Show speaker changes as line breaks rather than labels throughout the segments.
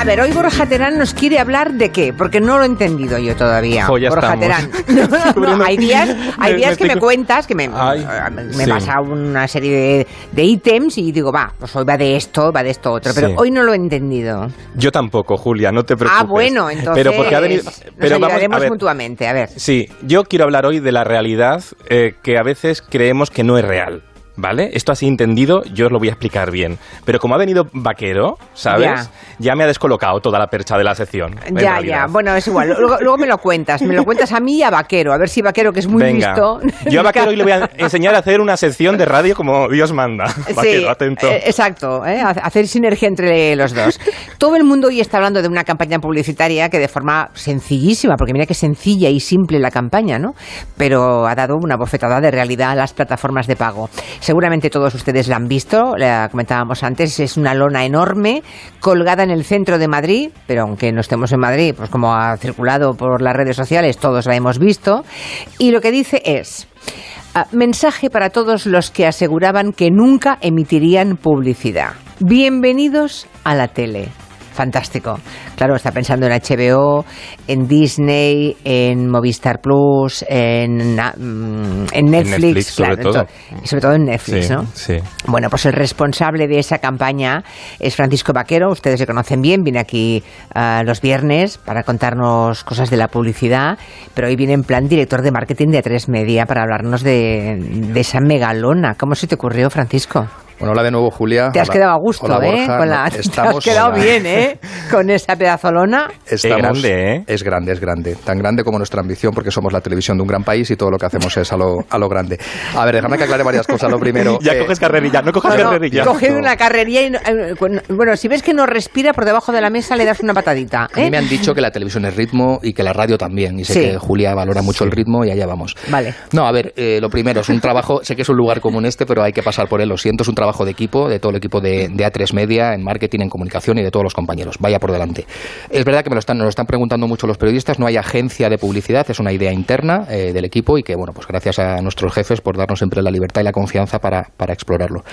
A ver, hoy Borja Terán nos quiere hablar de qué, porque no lo he entendido yo todavía.
Jo,
Borja. Terán. No, no, no, hay días, hay días que me cuentas, que me,
Ay,
me
sí.
pasa una serie de, de ítems y digo, va, pues hoy va de esto, va de esto otro, pero
Sí.
hoy no lo he entendido.
Yo tampoco, Julia, no te preocupes.
Ah, bueno, entonces
Pero porque ha venido.
nos
Pero vamos
ayudaremos
a ver.
mutuamente, a ver.
Sí, yo quiero hablar hoy de la realidad eh, que a veces creemos que no es real. ¿Vale? Esto así entendido, yo os lo voy a explicar bien. Pero como ha venido vaquero, ¿sabes?
Ya.
Ya, me ha descolocado toda la percha de la sección.
Ya,
realidad.
ya, bueno, es igual. Luego, luego me lo cuentas. Me lo cuentas a mí y a Vaquero. A ver si Vaquero, que es muy
Venga.
listo.
Yo a Vaquero hoy le voy a enseñar a hacer una sección de radio como Dios manda. Vaquero, atento.
eh, exacto, ¿eh? Ha- hacer sinergia entre los dos. Todo el mundo hoy está hablando de una campaña publicitaria que de forma sencillísima, porque mira que sencilla y simple la campaña, ¿no? Pero ha dado una bofetada de realidad a las plataformas de pago. Seguramente todos ustedes la han visto, la comentábamos antes, es una lona enorme colgada en el centro de Madrid, pero aunque no estemos en Madrid, pues como ha circulado por las redes sociales, todos la hemos visto, y lo que dice es... Ah, mensaje para todos los que aseguraban que nunca emitirían publicidad. Bienvenidos a la tele. Fantástico. Claro, está pensando en HBO, en Disney, en Movistar Plus, en, mm, en Netflix.
Sobre
claro,
todo.
to- y sobre todo en Netflix,
Sí,
¿no?
sí.
Bueno, pues el responsable de esa campaña es Francisco Vaquero, ustedes le conocen bien, viene aquí ah, los viernes para contarnos cosas de la publicidad, pero hoy viene en plan director de marketing de A3 Media para hablarnos de, de esa megalona. ¿Cómo se te ocurrió, Francisco?
Bueno, hola de nuevo, Julia.
Te has
Hola-
quedado a gusto,
hola,
¿eh?
Borja.
Con la-
No,
te has
estamos-
quedado
Hola.
bien, ¿eh? Con esa pedazolona.
Estamos-
grande, ¿eh?
Es grande, es grande. Tan grande como nuestra ambición, porque somos la televisión de un gran país y todo lo que hacemos es a lo, a lo grande. A ver, déjame que aclare varias cosas. Lo primero.
Ya
eh,
coges carrerilla, no
Bueno,
carrerilla.
coge una carrería y... eh, Bueno, si ves que no respira por debajo de la mesa, le das una patadita.
A mí
¿eh?
me han dicho que la televisión es ritmo y que la radio también. Y sé
Sí.
que Julia valora mucho el ritmo y allá vamos.
Vale.
No, a ver, eh, lo primero, es un trabajo, sé que es un lugar común este, pero hay que pasar por él. Lo siento, es un trabajo de equipo, de todo el equipo de, de A3 Media, en marketing, en comunicación y de todos los compañeros. Vaya por delante. Es verdad que me lo están, nos lo están preguntando mucho los periodistas, no hay agencia de publicidad, es una idea interna eh, del equipo y que, bueno, pues gracias a nuestros jefes por darnos siempre la libertad y la confianza para, para explorarlo.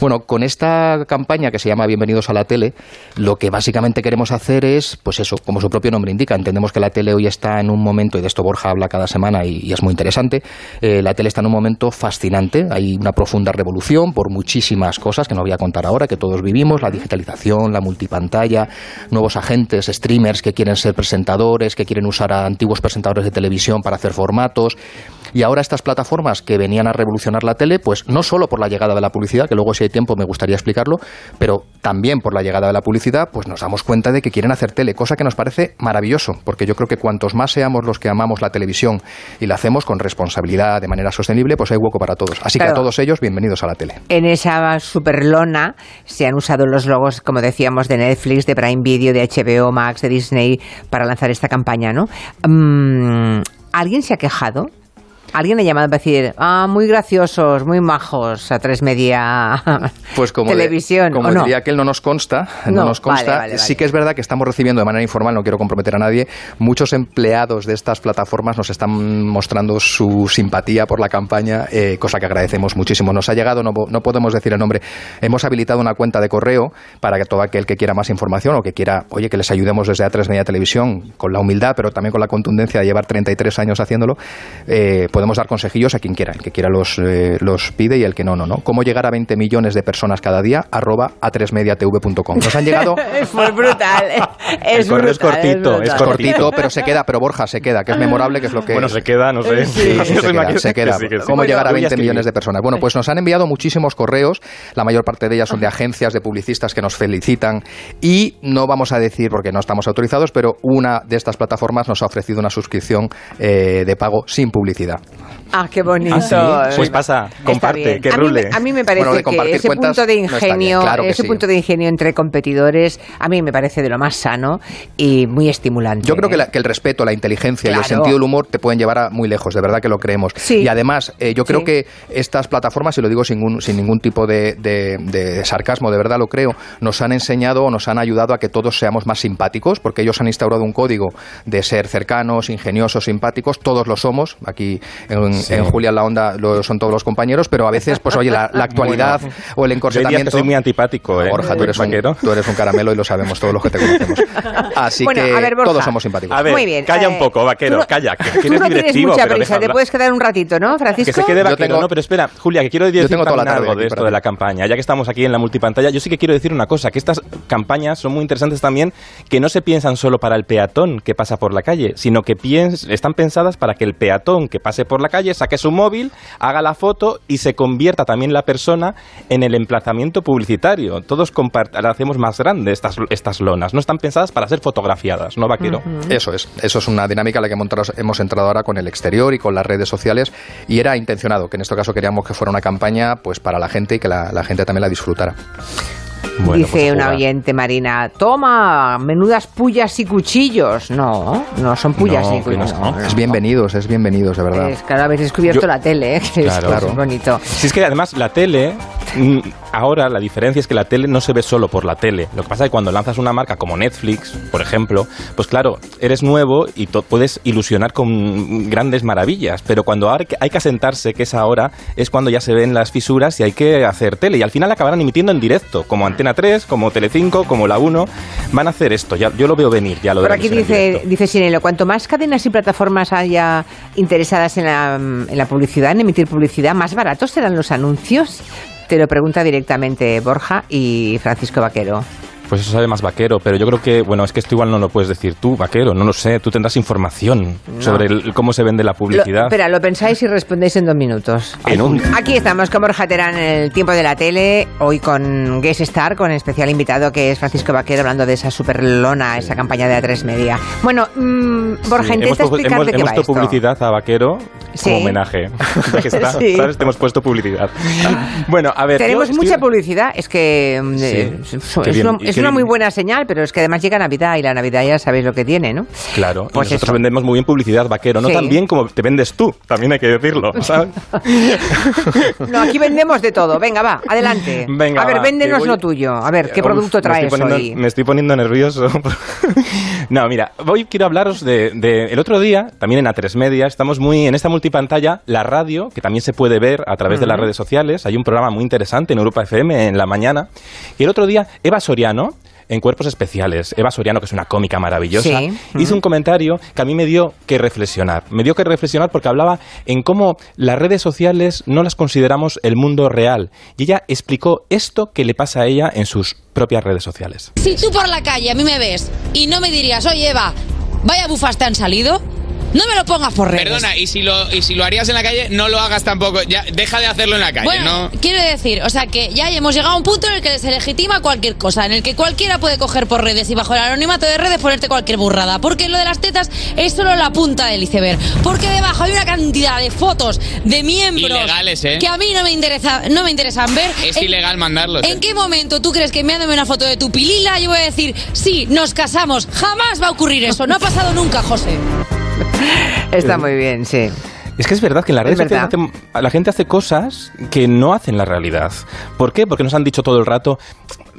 Bueno, con esta campaña que se llama Bienvenidos a la tele, lo que básicamente queremos hacer es, pues eso, como su propio nombre indica, entendemos que la tele hoy está en un momento, y de esto Borja habla cada semana y, y es muy interesante, eh, la tele está en un momento fascinante, hay una profunda revolución por muchísimas cosas que no voy a contar ahora, que todos vivimos, la digitalización, la multipantalla, nuevos agentes, streamers que quieren ser presentadores, que quieren usar a antiguos presentadores de televisión para hacer formatos. Y ahora estas plataformas que venían a revolucionar la tele, pues no solo por la llegada de la publicidad, que luego si hay tiempo me gustaría explicarlo, pero también por la llegada de la publicidad, pues nos damos cuenta de que quieren hacer tele, cosa que nos parece maravilloso, porque yo creo que cuantos más seamos los que amamos la televisión y la hacemos con responsabilidad, de manera sostenible, pues hay hueco para todos. Así que a todos ellos, bienvenidos a la tele.
En esa superlona se han usado los logos, como decíamos, de Netflix, de Prime Video, de HBO Max, de Disney, para lanzar esta campaña, ¿no? Mm, ¿Alguien se ha quejado? ¿Alguien ha llamado para decir, ah, muy graciosos, muy majos, a tres media
Pues como, de-
televisión?
como
¿o no?
diría que él no nos consta, no,
No,
nos consta.
vale, vale,
Sí
vale.
que es verdad que estamos recibiendo de manera informal, no quiero comprometer a nadie, muchos empleados de estas plataformas nos están mostrando su simpatía por la campaña, eh, cosa que agradecemos muchísimo. Nos ha llegado, no, no podemos decir el nombre, hemos habilitado una cuenta de correo para que todo aquel que quiera más información o que quiera, oye, que les ayudemos desde A3 Media Televisión con la humildad, pero también con la contundencia de llevar 33 años haciéndolo, eh, podemos dar consejillos a quien quiera. El que quiera los, eh, los pide y el que no, no, no. ¿Cómo llegar a 20 millones de personas cada día? Arroba a3mediatv.com. Nos han llegado...
es muy brutal. Es
El correo es
brutal,
cortito,
brutal.
es
Es cortito, pero se queda, pero Borja se queda, que es memorable, que es lo que...
Bueno, se queda, no sé.
Sí, sí, se queda, se queda.
Que sí, que sí.
¿Cómo
Bueno,
llegar a
voy
20
escribir.
millones de personas? Bueno, pues nos han enviado muchísimos correos, la mayor parte de ellas son de agencias, de publicistas que nos felicitan y no vamos a decir, porque no estamos autorizados, pero una de estas plataformas nos ha ofrecido una suscripción eh, de pago sin publicidad.
Ah, qué bonito.
Ah, sí. Pues pasa, comparte, que
a mí,
rule.
me- a mí me parece
Bueno,
que ese punto de
no
ingenio,
claro que
ese
sí.
punto de ingenio entre competidores, a mí me parece de lo más sano y muy estimulante.
Yo creo que,
¿eh?
la- que el respeto, la inteligencia y el sentido del humor te pueden llevar a muy lejos, de verdad que lo creemos.
Sí.
Y además, eh, yo creo
Sí.
que estas plataformas, y lo digo sin, un- sin ningún tipo de, de- de sarcasmo, de verdad lo creo, nos han enseñado o nos han ayudado a que todos seamos más simpáticos, porque ellos han instaurado un código de ser cercanos, ingeniosos, simpáticos, todos lo somos. Aquí en, Julia en la Onda lo son todos los compañeros, pero a veces, pues oye, la, actualidad o el encorsetamiento...
Yo soy muy antipático, ¿eh?
Borja, tú eres, un, tú eres, un, caramelo y lo sabemos todos los que te conocemos. Así que todos somos simpáticos.
A ver, muy bien, calla un eh, poco, vaquero, calla, que,
tú no tienes mucha prisa, te puedes quedar un ratito, ¿no, Francisco?
Que se quede vaquero, no, pero espera, Julia, que quiero decir tengo algo de esto de la campaña, ya que estamos aquí en la multipantalla, yo sí que quiero decir una cosa, que estas campañas son muy interesantes también, que no se piensan solo para el peatón que pasa por la calle, sino que están pensadas para que el peatón que pase por la calle saque su móvil, haga la foto y se convierta también la persona en el emplazamiento publicitario. Todos hacemos más grande estas, estas lonas, no están pensadas para ser fotografiadas, ¿no, Vaquero?
Eso es, eso es una dinámica a la que hemos entrado ahora con el exterior y con las redes sociales y era intencionado, que en este caso queríamos que fuera una campaña pues para la gente y que la gente también la disfrutara.
Dice pues una oyente marina, toma, menudas pullas y cuchillos. No, no son pullas y cuchillos.
es bienvenidos, es bienvenidos, de verdad.
Es, claro, habéis descubierto la tele, ¿eh? que claro, es, bonito.
Si es que además la tele, mm, ahora la diferencia es que la tele no se ve solo por la tele. Lo que pasa es que cuando lanzas una marca como Netflix, por ejemplo, pues claro, eres nuevo y puedes ilusionar con grandes maravillas, pero cuando hay que asentarse, que es ahora, es cuando ya se ven las fisuras y hay que hacer tele. Y al final acabarán emitiendo en directo, como Antena 3, como Telecinco, como la 1, van a hacer esto. Ya, yo lo veo venir, ya lo
Por aquí dice, dice Sinelo, cuanto más cadenas y plataformas haya interesadas en la, en la publicidad, en emitir publicidad, más baratos serán los anuncios. Te lo pregunta directamente Borja y Francisco Vaquero.
Pues eso sabe más vaquero, pero yo creo que, bueno, es que esto igual no lo puedes decir tú, vaquero, no lo sé, tú tendrás información sobre cómo se vende la publicidad.
espera, lo pensáis y respondéis en dos minutos. Aquí estamos con Borja Terán en el tiempo de la tele, hoy con Guest Star, con especial invitado que es Francisco Vaquero, hablando de esa super lona, esa campaña de A3 Media. Bueno, mm, Borja, intenta explicar de qué
hemos puesto publicidad a Vaquero como homenaje. está, ¿sabes? Te hemos puesto publicidad. bueno, a ver.
Tenemos mucha publicidad, es que mm, es, una muy buena señal, pero es que además llega Navidad y la Navidad ya sabéis lo que tiene, ¿no?
Claro, pues nosotros vendemos muy bien publicidad, vaquero, no tan bien como te vendes tú, también hay que decirlo, ¿sabes?
no, aquí vendemos de todo. Venga, va, adelante. a ver, véndenos lo tuyo. A ver, ¿qué producto traes hoy?
Me estoy poniendo nervioso. no, mira, hoy quiero hablaros de, el otro día, también en A3 Media, estamos muy en esta multipantalla, la radio, que también se puede ver a través de las redes sociales. Hay un programa muy interesante en Europa FM en la mañana. Y el otro día, Eva Soriano, en Cuerpos Especiales, Eva Soriano, que es una cómica maravillosa, hizo un comentario que a mí me dio que reflexionar. Me dio que reflexionar porque hablaba en cómo las redes sociales no las consideramos el mundo real. Y ella explicó esto que le pasa a ella en sus propias redes sociales.
Si tú por la calle a mí me ves y no me dirías, oye Eva, vaya bufas te han salido, no me lo pongas por redes.
Perdona, y si lo y si lo harías en la calle, no lo hagas tampoco. Ya deja de hacerlo en la calle, bueno,
Quiero decir, o sea que ya hemos llegado a un punto en el que se legitima cualquier cosa, en el que cualquiera puede coger por redes y bajo el anonimato de redes ponerte cualquier burrada, porque lo de las tetas es solo la punta del iceberg, porque debajo hay una cantidad de fotos de miembros
Ilegales, ¿eh?
que a mí no me interesa no me interesan ver.
Es ilegal mandarlos.
¿En
¿eh?
qué momento tú crees que me una foto de tu pilila yo voy a decir, "Sí, nos casamos"? Jamás va a ocurrir eso, no ha pasado nunca, José.
Está muy bien, sí.
Es que es verdad que en las redes sociales la gente hace cosas que no hacen la realidad. ¿Por qué? Porque nos han dicho todo el rato,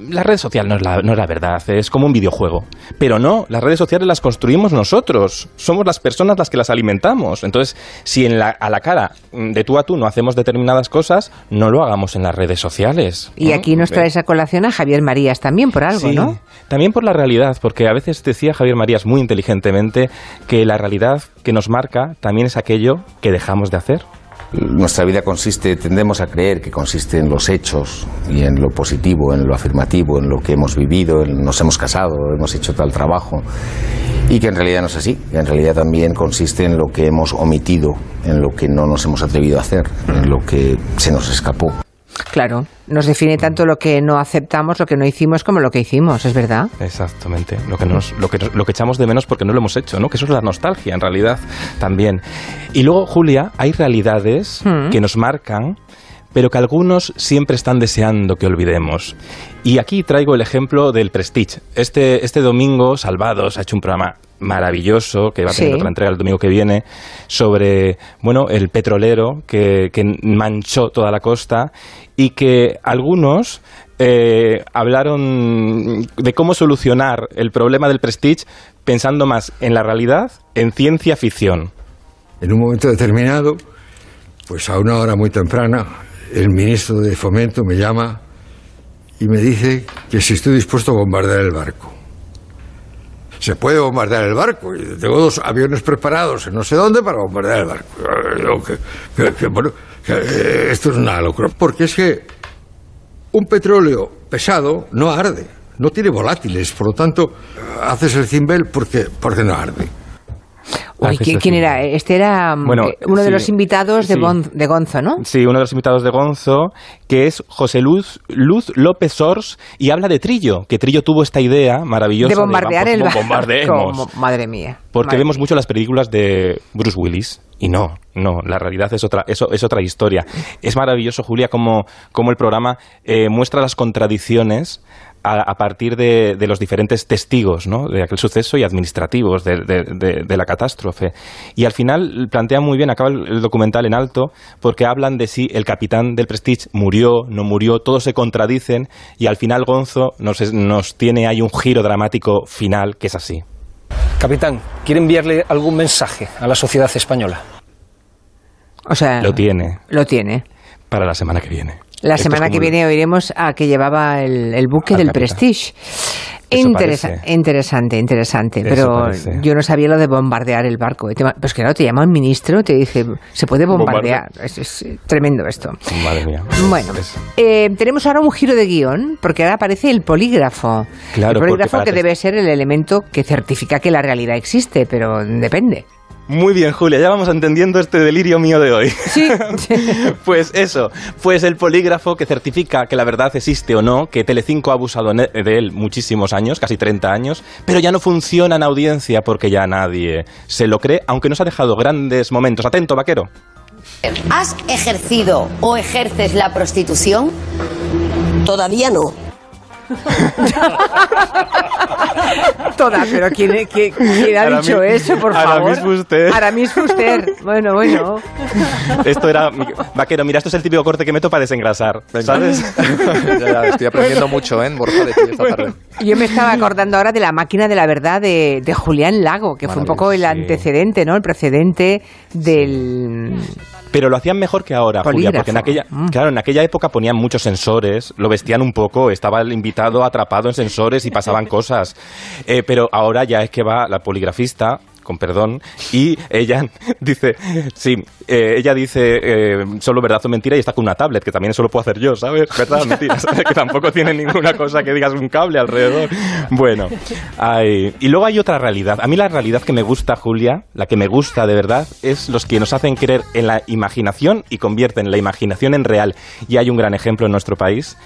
la red social no es la, no es la verdad, es como un videojuego. Pero no, las redes sociales las construimos nosotros, somos las personas las que las alimentamos. Entonces, si en la, a la cara de tú a tú no hacemos determinadas cosas, no lo hagamos en las redes sociales.
Y aquí nos trae esa colación a Javier Marías también por algo, sí, ¿no?
También por la realidad, porque a veces decía Javier Marías muy inteligentemente que la realidad que nos marca también es aquello que dejamos de hacer.
Nuestra vida consiste, tendemos a creer que consiste en los hechos y en lo positivo, en lo afirmativo, en lo que hemos vivido, nos hemos casado, hemos hecho tal trabajo y que en realidad no es así, que en realidad también consiste en lo que hemos omitido, en lo que no nos hemos atrevido a hacer, en lo que se nos escapó.
Claro, nos define tanto lo que no aceptamos, lo que no hicimos, como lo que hicimos, ¿es verdad?
Exactamente, lo que, nos, lo que, lo que echamos de menos porque no lo hemos hecho, ¿no? Que eso es la nostalgia, en realidad, también. Y luego, Julia, hay realidades mm. que nos marcan pero que algunos siempre están deseando que olvidemos. Y aquí traigo el ejemplo del Prestige. Este, este domingo, Salvados ha hecho un programa maravilloso que va a tener otra entrega el domingo que viene sobre bueno el petrolero que, manchó toda la costa y que algunos eh, hablaron de cómo solucionar el problema del prestige pensando más en la realidad en ciencia ficción
en un momento determinado Pues a una hora muy temprana, el ministro de Fomento me llama y me dice que si estoy dispuesto a bombardear el barco. Se puede bombardear el barco. Tengo dos aviones preparados en no sé dónde para bombardear el barco. Eh, esto es una locura. Porque es que un petróleo pesado no arde, no tiene volátiles. Por lo tanto, haces el cimbel porque, porque no arde.
¿Quién, era? Este era mm, eh, uno de los invitados de, de, Gonzo, ¿no?
Sí, uno de los invitados de Gonzo, que es José Luz, Luz López Sors, y habla de Trillo, que Trillo tuvo esta idea maravillosa
de bombardear el
barco.
Madre mía.
Porque vemos mucho las películas de Bruce Willis, y no, no, la realidad es otra, eso es otra historia. Es maravilloso, Julia, cómo, el programa eh, muestra las contradicciones a, partir de, los diferentes testigos ¿no? de aquel suceso y administrativos de, la catástrofe. Y al final plantea muy bien, acaba el, documental en alto, porque hablan de si el capitán del Prestige murió, no murió, todos se contradicen y al final Gonzo nos, nos tiene ahí un giro dramático final que es así.
Capitán, ¿quiere enviarle algún mensaje a la sociedad española?
O sea,
lo tiene.
Lo tiene.
Para la semana que viene.
La semana que viene oiremos a que llevaba el, buque del Prestige. interesante, interesante. pero yo no sabía lo de bombardear el barco. Pues claro, te llama un ministro, te dice, se puede bombardear. Es, tremendo esto.
Madre mía.
Bueno, eh, tenemos ahora un giro de guion, porque ahora aparece el polígrafo.
Claro,
el polígrafo que debe ser el elemento que certifica que la realidad existe, pero depende.
Muy bien, Julia, ya vamos entendiendo este delirio mío de hoy.
Sí.
pues eso, pues el polígrafo que certifica que la verdad existe o no, que Telecinco ha abusado de él muchísimos años, casi 30 años, pero ya no funciona en audiencia porque ya nadie se lo cree, aunque nos ha dejado grandes momentos. Atento, vaquero.
¿Has ejercido o ejerces la prostitución?
Todavía no.
Toda, pero ¿quién, ha dicho eso, por favor?
Aramis Fuster.
Aramis Fuster. Bueno, bueno.
Esto era... Vaquero, mira, esto es el típico corte que meto para desengrasar, ¿sabes?
estoy aprendiendo mucho, ¿eh? Borja, de ti esta tarde.
Yo me estaba acordando ahora de la máquina de la verdad de, Julián Lago, que fue un poco el antecedente, ¿no? El precedente del...
Pero lo hacían mejor que ahora, Julia, porque en aquella, mm. claro, en aquella época ponían muchos sensores, lo vestían un poco, estaba el invitado atrapado en sensores y pasaban cosas. Eh, pero ahora ya es que va la poligrafista con perdón, y ella dice, sí, eh, ella dice eh, solo verdad o mentira y está con una tablet, que también eso lo puedo hacer yo, ¿sabes? Verdad o mentira, que tampoco tiene ninguna cosa que digas un cable alrededor. Bueno, y luego hay otra realidad. A mí la realidad que me gusta, Julia, la que me gusta de verdad, es los que nos hacen creer en la imaginación y convierten la imaginación en real. Y hay un gran ejemplo en nuestro país,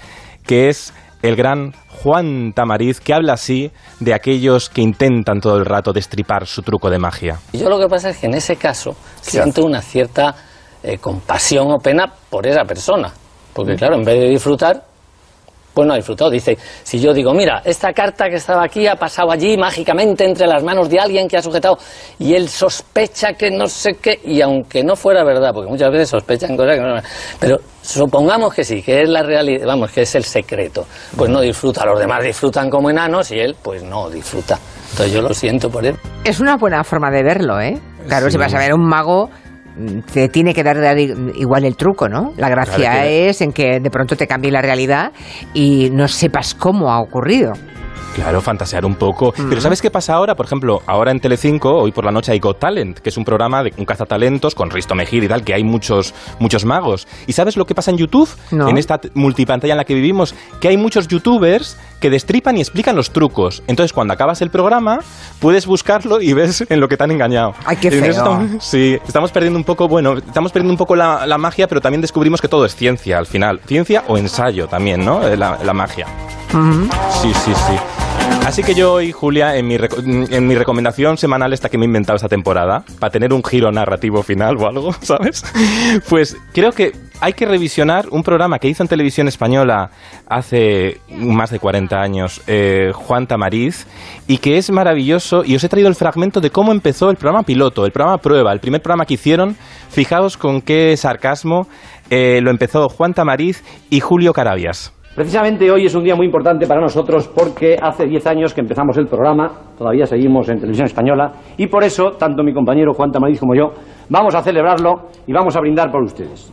que es el gran Juan Tamariz, que habla así de aquellos que intentan todo el rato destripar su truco de magia.
Yo lo que pasa es que en ese caso siento una cierta eh, compasión o pena por esa persona. Porque claro, en vez de disfrutar, pues no ha disfrutado. Dice, si yo digo, mira, esta carta que estaba aquí ha pasado allí mágicamente entre las manos de alguien que ha sujetado y él sospecha que no sé qué, y aunque no fuera verdad, porque muchas veces sospechan cosas que no pero supongamos que sí, que es la realidad, vamos, que es el secreto, pues no disfruta, los demás disfrutan como enanos y él pues no disfruta. Entonces yo lo siento por él.
Es una buena forma de verlo, ¿eh? Claro, si vas a ver un mago te tiene que dar igual el truco, ¿no? La gracia es en que de pronto te cambie la realidad y no sepas cómo ha ocurrido.
Claro, fantasear un poco. Pero ¿sabes qué pasa ahora? Por ejemplo, ahora en Telecinco, hoy por la noche hay Got Talent, que es un programa de un cazatalentos con Risto Mejir y tal, que hay muchos, muchos magos. ¿Y sabes lo que pasa en YouTube? En esta multipantalla en la que vivimos, que hay muchos youtubers que destripan y explican los trucos. Entonces, cuando acabas el programa, puedes buscarlo y ves en lo que te han engañado.
¡Ay, qué feo!
sí, estamos perdiendo un poco, bueno, estamos perdiendo un poco la, magia, pero también descubrimos que todo es ciencia al final. Ciencia o ensayo también, ¿no? La, la magia. Sí, sí, sí. Así que yo hoy, Julia, en mi, en mi recomendación semanal esta que me he inventado esta temporada, para tener un giro narrativo final o algo, ¿sabes? Pues creo que hay que revisionar un programa que hizo en televisión española hace más de 40 años, eh, Juan Tamariz, y que es maravilloso. Y os he traído el fragmento de cómo empezó el programa piloto, el programa prueba, el primer programa que hicieron. Fijaos con qué sarcasmo eh, lo empezó Juan Tamariz y Julio Carabias.
Precisamente hoy es un día muy importante para nosotros porque hace 10 años que empezamos el programa, todavía seguimos en televisión española, y por eso, tanto mi compañero Juan Tamariz como yo, vamos a celebrarlo y vamos a brindar por ustedes.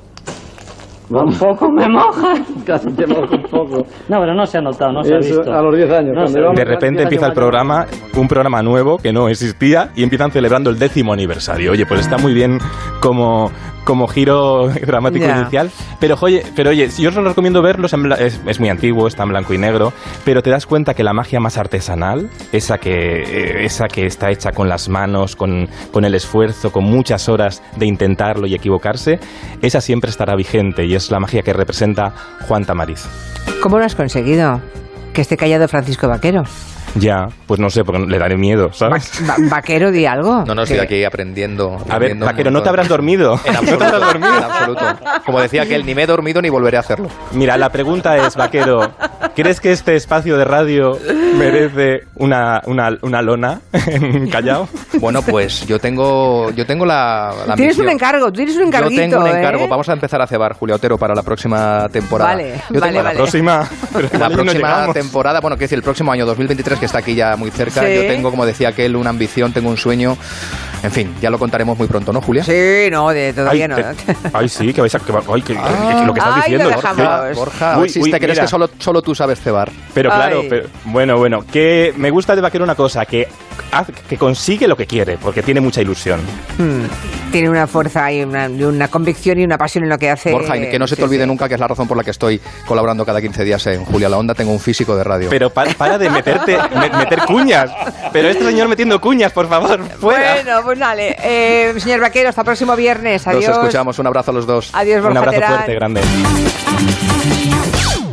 Un poco me moja.
Casi te mojo un poco.
No, pero no se ha notado, no se ha visto.
a los 10 años.
No
De repente
10
empieza el programa, un programa nuevo que no existía y empiezan celebrando el décimo aniversario. Oye, pues está muy bien como, como giro dramático inicial. Pero oye, pero oye, yo os lo recomiendo verlos, es, es muy antiguo, está en blanco y negro, pero te das cuenta que la magia más artesanal, esa que, eh, esa que está hecha con las manos, con, con el esfuerzo, con muchas horas de intentarlo y equivocarse, esa siempre estará vigente y es la magia que representa Juan Tamariz.
¿Cómo lo has conseguido? Que esté callado Francisco Vaquero.
Ya, pues no sé, porque le daré miedo, ¿sabes?
Va- vaquero, di algo.
No, no, estoy aquí aprendiendo.
A ver, Vaquero, no te habrás dormido.
En
No te
absoluto,
habrás dormido.
en absoluto. Como decía aquel, ni me he dormido ni volveré a hacerlo.
Mira, la pregunta es, Vaquero, ¿crees que este espacio de radio merece una, una, una lona en Callao?
Bueno, pues yo tengo, yo tengo la, la
Tienes un
misión.
encargo, tú tienes un encarguito,
Yo tengo un encargo.
¿eh?
Vamos a empezar a cebar, Julia Otero, para la próxima temporada.
Vale,
Yo
vale,
tengo
vale.
La próxima,
La
no
próxima
llegamos.
temporada, bueno, quiero decir, el próximo año 2023, que está aquí ya muy cerca,
Sí.
yo tengo, como decía aquel, una ambición, tengo un sueño. En fin, ya lo contaremos muy pronto, ¿no, Julia?
Sí, no, de todavía
Ay,
no.
que- ay, sí, que vais a... Que, ay, que- que- que lo que estás
Ay,
diciendo.
lo
Borja.
Borja,
Uy,
si
uy,
te crees
mira.
que solo, solo tú sabes cebar.
Pero claro, pero, bueno, bueno, que me gusta de Vaquero una cosa, que, que consigue lo que quiere, porque tiene mucha ilusión.
Hmm. Tiene una fuerza y una, convicción y una pasión en lo que hace.
Borja, y que no se te
Sí,
olvide
sí.
nunca que es la razón por la que estoy colaborando cada 15 días en Julia la Onda. Tengo un físico de radio.
Pero pa- para de meterte, me- meter cuñas. Pero este señor metiendo cuñas, por favor, fuera.
Bueno, pues dale. Eh, señor Vaquero, hasta el próximo viernes.
Nos
Adiós.
escuchamos. Un abrazo a los dos.
Adiós,
Un abrazo
Terán.
fuerte, grande.